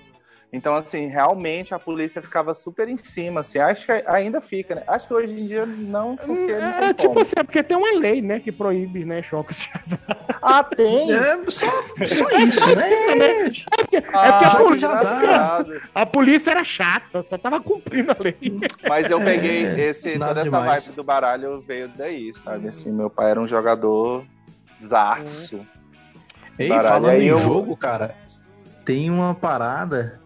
Então, assim, realmente a polícia ficava super em cima, assim, acho que ainda fica, né? Acho que hoje em dia não, porque não É, tipo como. assim, é porque tem uma lei, né, que proíbe, né, choques de azar. Ah, tem? É, só, só é isso, né? Isso, né? É porque, ah, é porque a, polícia, a polícia era chata, só tava cumprindo a lei. Mas eu peguei é, esse, toda essa vibe do baralho veio daí, sabe? Assim, meu pai era um jogador zarço. Ei, baralho. falando Aí em eu... jogo, cara, tem uma parada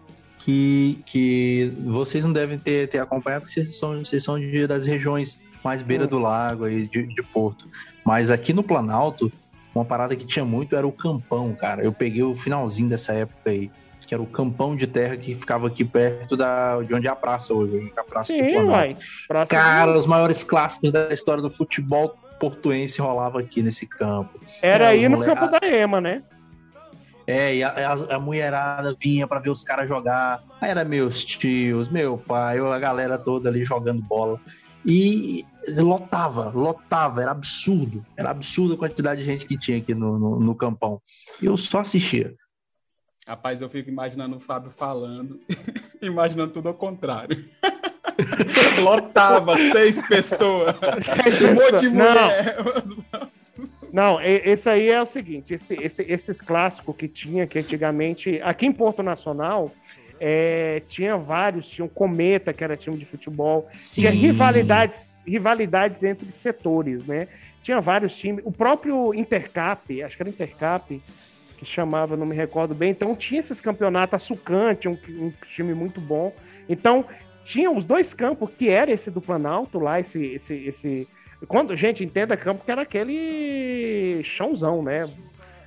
que, que vocês não devem ter, ter acompanhado, porque vocês são, vocês são de, das regiões mais beira do lago aí, de, de Porto. Mas aqui no Planalto, uma parada que tinha muito era o campão, cara. Eu peguei o finalzinho dessa época aí, que era o campão de terra que ficava aqui perto da, de onde é a praça hoje, a praça Sim, do Planalto. Praça cara, os maiores clássicos da história do futebol portuense rolava aqui nesse campo. Era aí no campo da EMA, né? É, e a, a, a mulherada vinha para ver os caras jogar. Aí era meus tios, meu pai, a galera toda ali jogando bola. E lotava, lotava, era absurdo. Era absurdo a quantidade de gente que tinha aqui no, no, no campão. E eu só assistia. Rapaz, eu fico imaginando o Fábio falando, imaginando tudo ao contrário. Lotava seis pessoas, um monte de mulher. Não. Não, esse aí é o seguinte: esse, esse, esses clássicos que tinha, que antigamente, aqui em Porto Nacional, é, tinha vários, tinha um Cometa, que era time de futebol, Sim. tinha rivalidades, rivalidades entre setores, né? Tinha vários times, o próprio Intercap, acho que era Intercap, que chamava, não me recordo bem, então tinha esses campeonatos, a Sucante, um, um time muito bom. Então, tinha os dois campos, que era esse do Planalto lá, esse, esse, esse quando, gente, entenda campo que era aquele chãozão, né?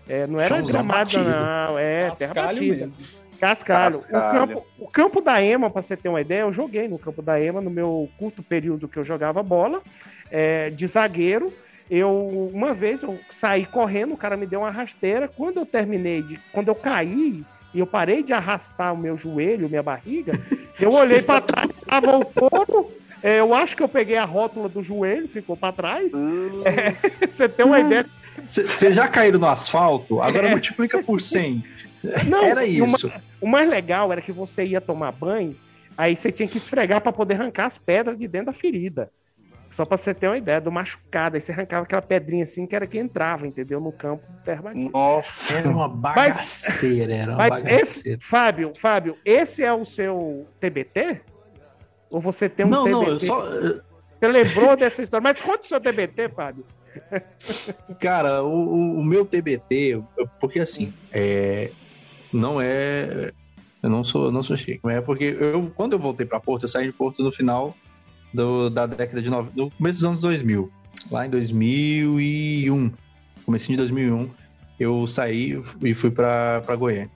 É, não era Chãozão gramado, não. É, Cascalho terra batida. Mesmo. Cascalho. Cascalho. O, campo, o campo da EMA, para você ter uma ideia, eu joguei no campo da EMA no meu curto período que eu jogava bola, é, de zagueiro. Eu, uma vez, eu saí correndo, o cara me deu uma rasteira. Quando eu terminei, de, quando eu caí, e eu parei de arrastar o meu joelho, minha barriga, eu olhei para trás, estava o touro é, eu acho que eu peguei a rótula do joelho, ficou para trás. Hum. É, você tem uma ideia. Você já caíram no asfalto? Agora é. multiplica por 100. Não, era isso. Uma, o mais legal era que você ia tomar banho, aí você tinha que esfregar para poder arrancar as pedras de dentro da ferida. Só pra você ter uma ideia do machucado. Aí você arrancava aquela pedrinha assim que era que entrava, entendeu? No campo terra Nossa, era uma bagaceira, mas, era uma bagaceira. Esse, Fábio, Fábio, esse é o seu TBT? Ou você tem um não, TBT? Não, só... Você lembrou dessa história? Mas conta o seu TBT, Fábio. Cara, o, o meu TBT, porque assim, é, não é. Eu não sou, não sou chique, é porque eu, quando eu voltei para Porto, eu saí de Porto no final do, da década de. No, no começo dos anos 2000. Lá em 2001. Comecinho de 2001, eu saí e fui para Goiânia.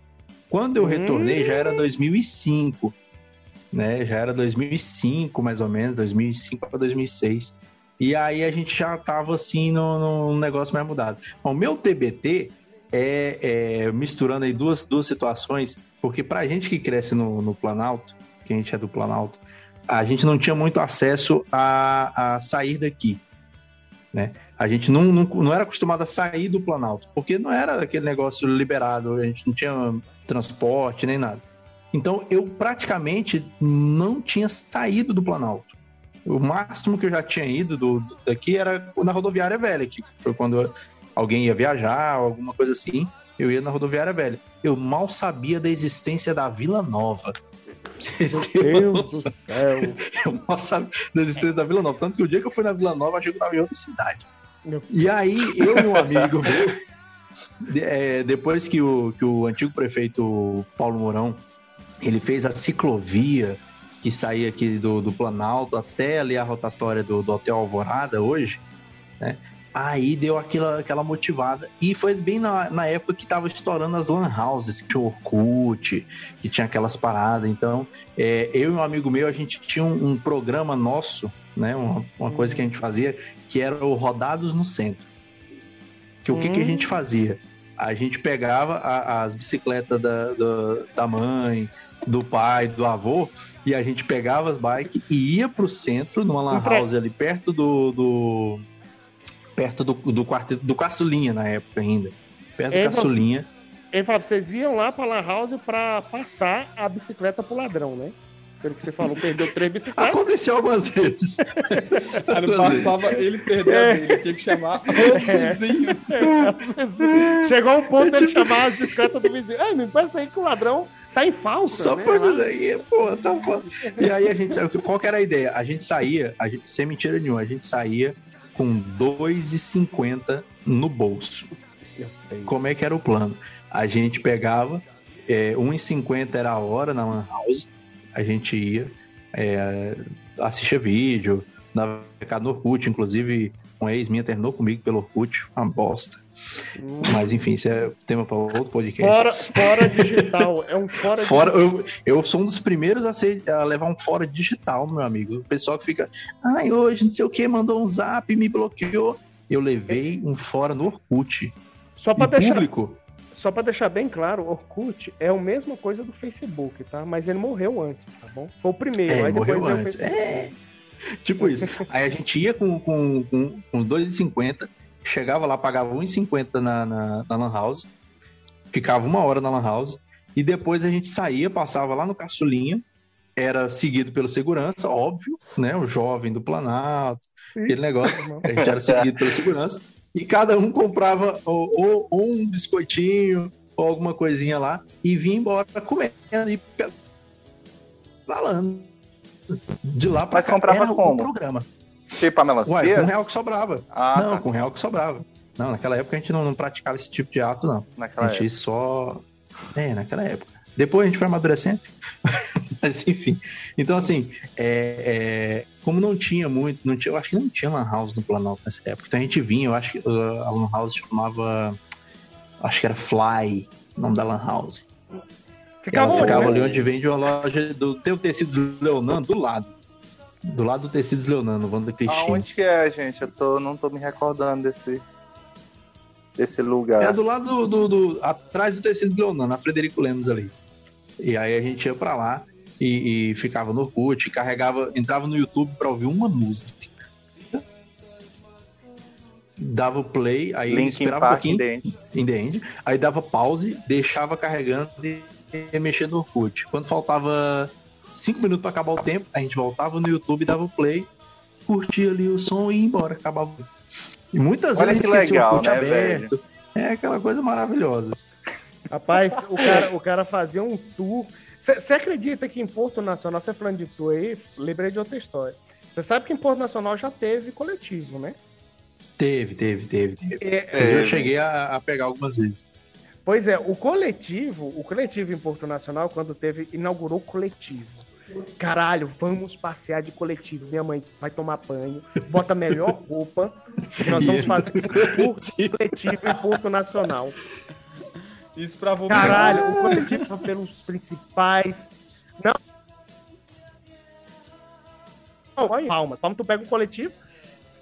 Quando eu retornei, já era 2005 né? Já era 2005, mais ou menos, 2005 para 2006. E aí a gente já tava assim no, no negócio mais mudado. O meu TBT é, é, misturando aí duas, duas situações, porque pra gente que cresce no, no Planalto, que a gente é do Planalto, a gente não tinha muito acesso a, a sair daqui, né? A gente não, não, não era acostumado a sair do Planalto, porque não era aquele negócio liberado, a gente não tinha transporte nem nada. Então eu praticamente não tinha saído do Planalto. O máximo que eu já tinha ido do, daqui era na rodoviária velha, que foi quando alguém ia viajar, alguma coisa assim, eu ia na rodoviária velha. Eu mal sabia da existência da Vila Nova. Vocês têm Meu Deus do céu. Eu mal sabia das estrelas da Vila Nova. Tanto que o dia que eu fui na Vila Nova, achei que eu tava em outra cidade. E aí, eu e um amigo meu, é, depois que o, que o antigo prefeito Paulo Mourão, ele fez a ciclovia que saía aqui do, do Planalto até ali a rotatória do, do Hotel Alvorada hoje, né? Aí deu aquela, aquela motivada. E foi bem na, na época que tava estourando as lan houses, que tinha Orkut, que tinha aquelas paradas. Então, é, eu e um amigo meu, a gente tinha um, um programa nosso, né? Uma, uma, coisa que a gente fazia, que era o Rodados no Centro. Que o que, que a gente hum. fazia? A gente pegava a, as bicicletas da, da, da mãe, do pai, do avô, e a gente pegava as bikes e ia pro centro, numa lan house ali perto do, do perto do, do quarto do caçulinha na época ainda. Perto do caçulinha. Ei, Fábio, vocês iam lá pra Lan House pra passar a bicicleta pro ladrão, né? Pelo que você falou, perdeu três bicicletas. Aconteceu algumas vezes. ele passava, ele perdeu é. a dele, tinha que chamar os é. vizinhos. É. Chegou um ponto dele chamar as bicicletas do vizinho. Ei, me parece aí que o ladrão tá em falta. Só né? por isso aí, pô, tá bom. E aí a gente, qual que era a ideia? A gente saía, a gente, sem mentira nenhuma, a gente saía com 2,50 no bolso. Como é que era o plano? A gente pegava, é, 1,50 era a hora na Lan House, a gente ia, é, assistia vídeo, navegar no Orkut, inclusive um ex minha terminou comigo pelo Orkut, uma bosta. Hum. Mas enfim, isso é tema para outro podcast. Fora, fora digital, é um fora, fora digital. Eu, eu sou um dos primeiros a, ser, a levar um fora digital, meu amigo. O pessoal que fica, ai, hoje não sei o que, mandou um zap, me bloqueou. Eu levei um fora no Orkut. Só para deixar público. Só para deixar bem claro, o Orkut é a mesma coisa do Facebook, tá? Mas ele morreu antes, tá bom? Foi o primeiro, é, aí morreu antes. É. Tipo isso. Aí a gente ia com, com, com, com 2,50, chegava lá, pagava 1,50 na, na, na Lan House, ficava uma hora na Lan House, e depois a gente saía, passava lá no caçulinha, era seguido pelo segurança, óbvio, né? O jovem do Planalto, Sim. aquele negócio, a gente era seguido pelo segurança, e cada um comprava ou, ou, ou um biscoitinho, ou alguma coisinha lá, e vinha embora comendo e falando. De lá pra Mas cá comprava era como? o programa. Tipo a melancia? Ué, com real que sobrava. Ah, não, tá. com real que sobrava. Não, naquela época a gente não, não praticava esse tipo de ato, não. Naquela a gente época. só. É, naquela época. Depois a gente foi amadurecendo. Mas enfim. Então, assim, é, é, como não tinha muito, não tinha, eu acho que não tinha Lan House no Planalto nessa época. Então a gente vinha, eu acho que uh, a Lan House chamava. Acho que era Fly, o nome da Lan House. Ficava, ela ficava ali onde vende uma loja do Teu Tecidos Leonando, do lado. Do lado do Tecidos Leonando, Wanda Cristina. Onde que é, gente? Eu tô, não tô me recordando desse, desse lugar. É do lado do, do, do atrás do Tecidos Leonando, na Frederico Lemos ali. E aí a gente ia pra lá e, e ficava no Orkut, carregava, entrava no YouTube pra ouvir uma música. Dava o play, aí Link esperava um pouquinho. In the end. Aí dava pause, deixava carregando e mexer no Orkut. Quando faltava cinco minutos para acabar o tempo, a gente voltava no YouTube, dava o play, curtia ali o som e ia embora, acabava. E muitas Olha vezes esquecia legal, o Orkut né, aberto. Velho? É aquela coisa maravilhosa. Rapaz, o cara, o cara fazia um tour. Você acredita que em Porto Nacional, você falando de tour aí, lembrei de outra história. Você sabe que em Porto Nacional já teve coletivo, né? Teve, teve, teve, teve. É, eu cheguei a, a pegar algumas vezes. Pois é, o coletivo, o coletivo em Porto Nacional, quando teve, inaugurou o coletivo. Caralho, vamos passear de coletivo. Minha mãe vai tomar banho, bota a melhor roupa, nós vamos fazer um coletivo em Porto Nacional. Isso pra você. Caralho, o coletivo foi pelos principais. Não. Não, palmas. Palmas, tu pega o coletivo,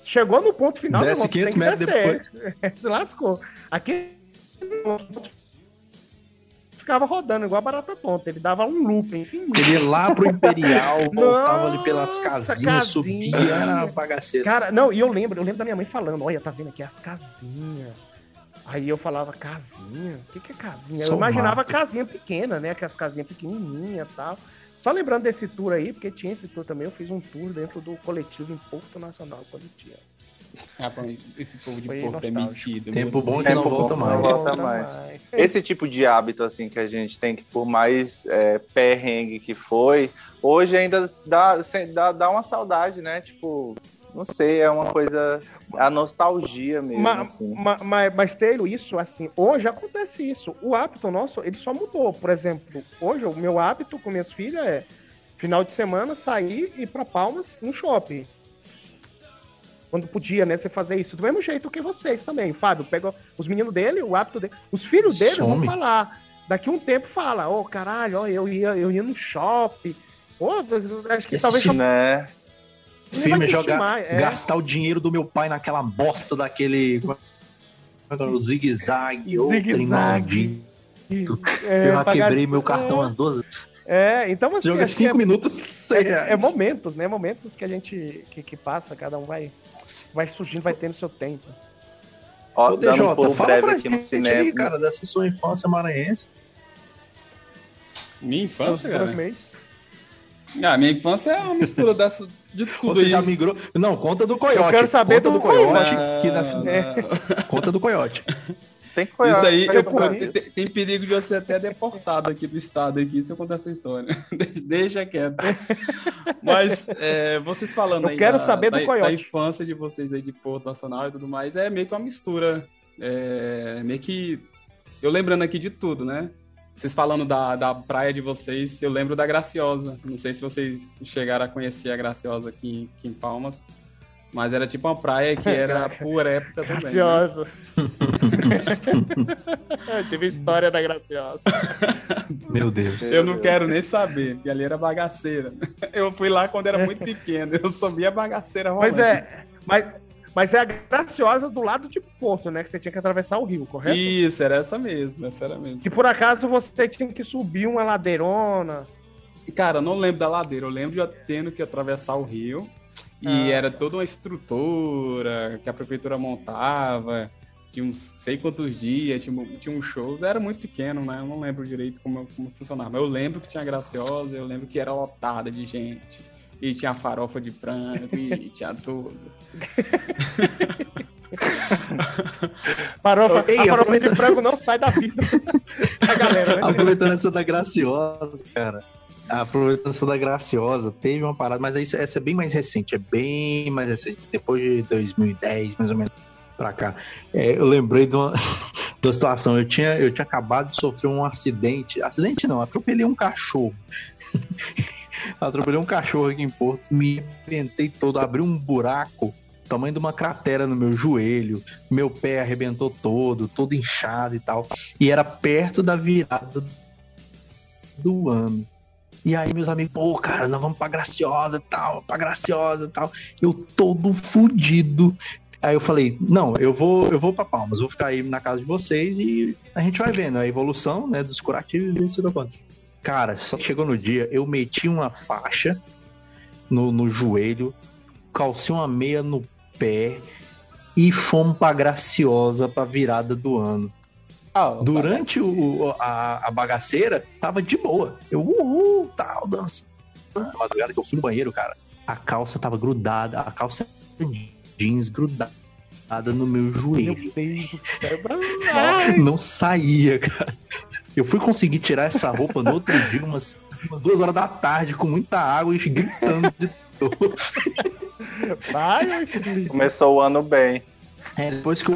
chegou no ponto final, Desce irmão, 500 metros depois. Se lascou. Aqui ficava rodando igual a barata tonta. Ele dava um loop, enfim. Ele ia lá pro Imperial, voltava Nossa, ali pelas casinhas, casinha. subia, era bagaceiro. Cara, não, e eu lembro, eu lembro da minha mãe falando, olha, tá vendo aqui as casinhas. Aí eu falava, casinha? O que, que é casinha? Só eu imaginava mato. casinha pequena, né? Aquelas casinhas pequenininhas e tal. Só lembrando desse tour aí, porque tinha esse tour também, eu fiz um tour dentro do coletivo em Porto Nacional, quando tinha. esse povo de porco é mentido. Tempo bom que não volta mais. Volta mais. Esse tipo de hábito assim que a gente tem que, por mais é, perrengue que foi, hoje ainda dá, dá, dá uma saudade, né? Tipo, não sei, é uma coisa. A nostalgia mesmo. Mas, assim. mas, mas Taylor, isso, assim, hoje acontece isso. O hábito nosso, ele só mudou. Por exemplo, hoje o meu hábito com minhas filhas é final de semana sair e ir pra Palmas no shopping. Quando podia, né, você fazer isso. Do mesmo jeito que vocês também. Fábio, pega os meninos dele, o hábito dele. Os filhos dele Some. vão falar. Daqui um tempo fala, ô oh, caralho, ó, eu ia, eu ia no shopping. Pô, acho que Esse talvez. Né? Filme é jogar, é. gastar o dinheiro do meu pai naquela bosta daquele. É o zigue-zague, outro É, eu já quebrei meu cartão é. às duas É, então você. Joga cinco é, minutos, sem é, é, momentos, né? Momentos que a gente que, que passa, cada um vai, vai surgindo, vai tendo seu tempo. Ó, Ô, DJ, um fala pra aqui gente cinema. aí, cara, dessa sua infância maranhense. Minha infância, cara? Ah, minha infância é uma mistura dessa, de tudo Você aí. já migrou. Não, conta do coiote. Eu quero saber conta do, do coiote. Na... É. Conta do coiote. Tem coiote. Isso aí, eu, tem, tem, perigo de você até deportado aqui do estado aqui se eu contar essa história. Deixa quieto. Mas é, vocês falando eu aí quero da, saber do da, coiote. da infância de vocês aí de Porto Nacional e tudo mais, é meio que uma mistura. É, meio que. Eu lembrando aqui de tudo, né? Vocês falando da, da praia de vocês, eu lembro da Graciosa. Não sei se vocês chegaram a conhecer a Graciosa aqui, aqui em Palmas. Mas era tipo uma praia que era por época também. Né? Graciosa. Né? eu tive história da Graciosa. Meu Deus. Eu não quero nem saber, porque ali era bagaceira. Eu fui lá quando era muito pequeno, eu sabia bagaceira rolando. Mas é, mas mas é a Graciosa do lado de Porto, né? Que você tinha que atravessar o rio, correto? Isso, era essa mesmo, essa era mesmo. Que por acaso você tinha que subir uma ladeirona. Cara, eu não lembro da ladeira, eu lembro de tendo que atravessar o rio. E ah. era toda uma estrutura que a prefeitura montava. Tinha uns sei quantos dias, tinha, tinha uns shows. Era muito pequeno, né? Eu não lembro direito como, como funcionava. Mas eu lembro que tinha Graciosa, eu lembro que era lotada de gente. E tinha farofa de frango, e tinha tudo. farofa, Ei, a farofa de frango não sai da vida da galera, né? Aproveitando essa da Graciosa, cara. Aproveitando essa da Graciosa, teve uma parada, mas essa, essa é bem mais recente, é bem mais recente. Depois de 2010, mais ou menos, pra cá. É, eu lembrei de uma, de uma situação. Eu tinha, eu tinha acabado de sofrer um acidente. Acidente não, atropelei um cachorro. Atropelei um cachorro aqui em Porto, me inventei todo, abri um buraco, tamanho de uma cratera no meu joelho, meu pé arrebentou todo, todo inchado e tal. E era perto da virada do ano. E aí meus amigos, pô, cara, nós vamos pra Graciosa e tal, pra Graciosa e tal. Eu todo fudido. Aí eu falei, não, eu vou, eu vou pra Palmas, vou ficar aí na casa de vocês e a gente vai vendo a evolução, né, dos curativos e isso que Cara, só chegou no dia, eu meti uma faixa no, no joelho, calcei uma meia no pé e fomos pra Graciosa pra virada do ano. Ah, Durante o, a, a, bagaceira, tava de boa. Eu, uhul, tal, dançando. Na madrugada que eu fui no banheiro, cara, a calça tava grudada, a calça jeans grudada no meu joelho. Meu Deus do céu. Não saía, cara. Eu fui conseguir tirar essa roupa no outro dia, umas, umas duas horas da tarde, com muita água e gritando de dor. Vai, Começou o ano bem. É, depois que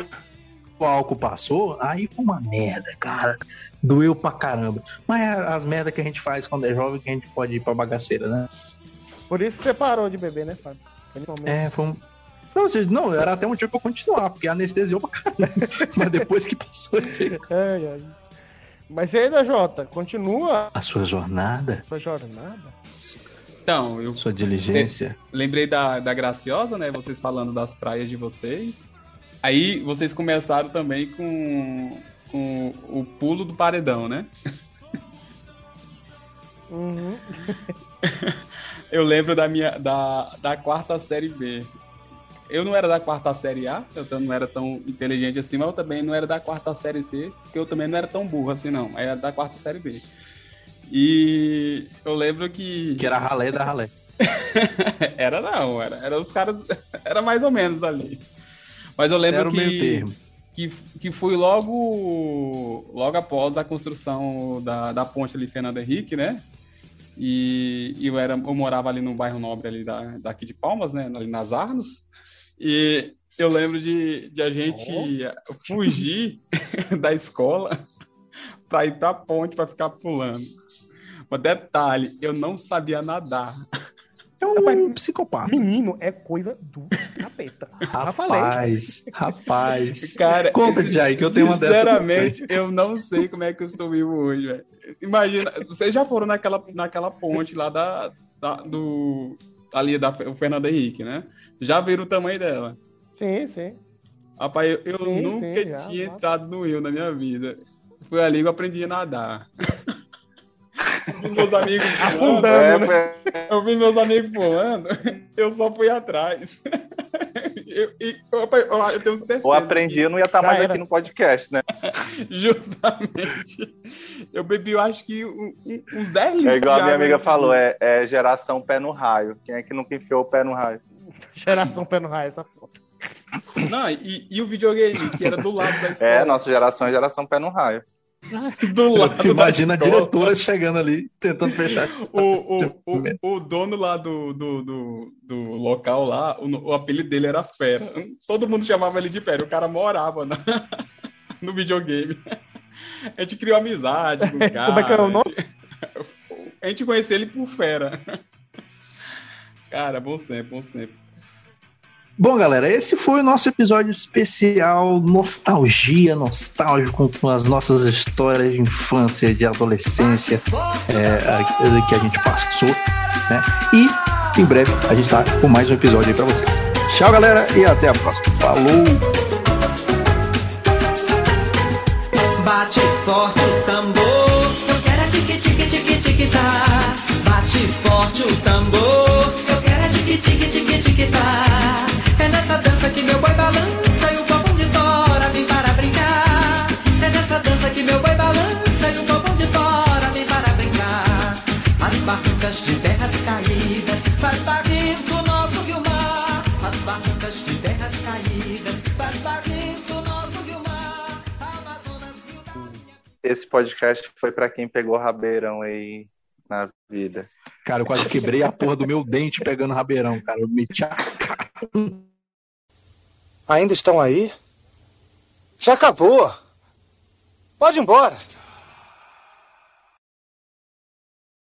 o álcool passou, aí foi uma merda, cara. Doeu pra caramba. Mas é as merdas que a gente faz quando é jovem que a gente pode ir pra bagaceira, né? Por isso você parou de beber, né, Fábio? É, foi um. Não, não, era até um dia pra continuar, porque anestesiou pra caramba. Mas depois que passou, é, é. Mas e aí, Jota, continua. A sua jornada? Sua jornada? Então, eu. Sua diligência. Lembrei da, da Graciosa, né? Vocês falando das praias de vocês. Aí vocês começaram também com, com o pulo do paredão, né? Uhum. eu lembro da minha da, da quarta série B eu não era da quarta série A, eu não era tão inteligente assim, mas eu também não era da quarta série C, porque eu também não era tão burro assim, não. Era da quarta série B. E eu lembro que. Que era ralé da ralé. era não, era, era os caras. Era mais ou menos ali. Mas eu lembro que, que, que foi logo, logo após a construção da, da ponte ali, Fernando Henrique, né? E, e eu, era, eu morava ali no bairro nobre ali da, daqui de Palmas, né? Ali nas Arnos. E eu lembro de, de a gente oh. fugir da escola para ir pra ponte para ficar pulando. Mas detalhe, eu não sabia nadar. É um rapaz, psicopata. Menino é coisa do capeta. Rapaz, rapaz. Cara, conta, Jai, que eu tenho uma dessa. Sinceramente, eu não sei como é que eu estou vivo hoje, velho. Imagina, vocês já foram naquela, naquela ponte lá da, da do ali da o Fernando Henrique, né? Já viram o tamanho dela? Sim, sim. Rapaz, eu, eu sim, nunca sim, já, tinha já. entrado no rio na minha vida. Foi ali que eu aprendi a nadar. meus amigos pulando. É, né? Eu vi meus amigos pulando, eu só fui atrás. Eu, eu, eu, eu tenho certeza. Ou aprendi, eu não ia estar mais era. aqui no podcast, né? Justamente. Eu bebi, eu acho que uns 10 litros. É igual a minha amiga falou, é, é, geração pé no raio. Quem é que nunca enfiou o pé no raio? Geração pé no raio, essa foto. Não, e, e o videogame, que era do lado da é, escola. É, nossa geração é geração pé no raio. Do lado Imagina a diretora chegando ali, tentando fechar. O, o, o, o, dono lá do, do, do, do local lá, o, o, apelido dele era Fera. Todo mundo chamava ele de Fera. O cara morava na, no videogame. A gente criou amizade com o cara. Como é que é o nome? A gente conheceu ele por Fera. Cara, bons tempos, bons tempos. Bom, galera, esse foi o nosso episódio especial nostalgia, nostálgico com as nossas histórias de infância, de adolescência é, que a gente passou, né? E em breve a gente tá com mais um episódio aí para vocês. Tchau, galera, e até a próxima. Falou! Esse podcast foi para quem pegou rabeirão aí na vida. Cara, eu quase quebrei a porra do meu dente pegando rabeirão, cara. Eu meti a cara. Ainda estão aí? Já acabou. Pode ir embora.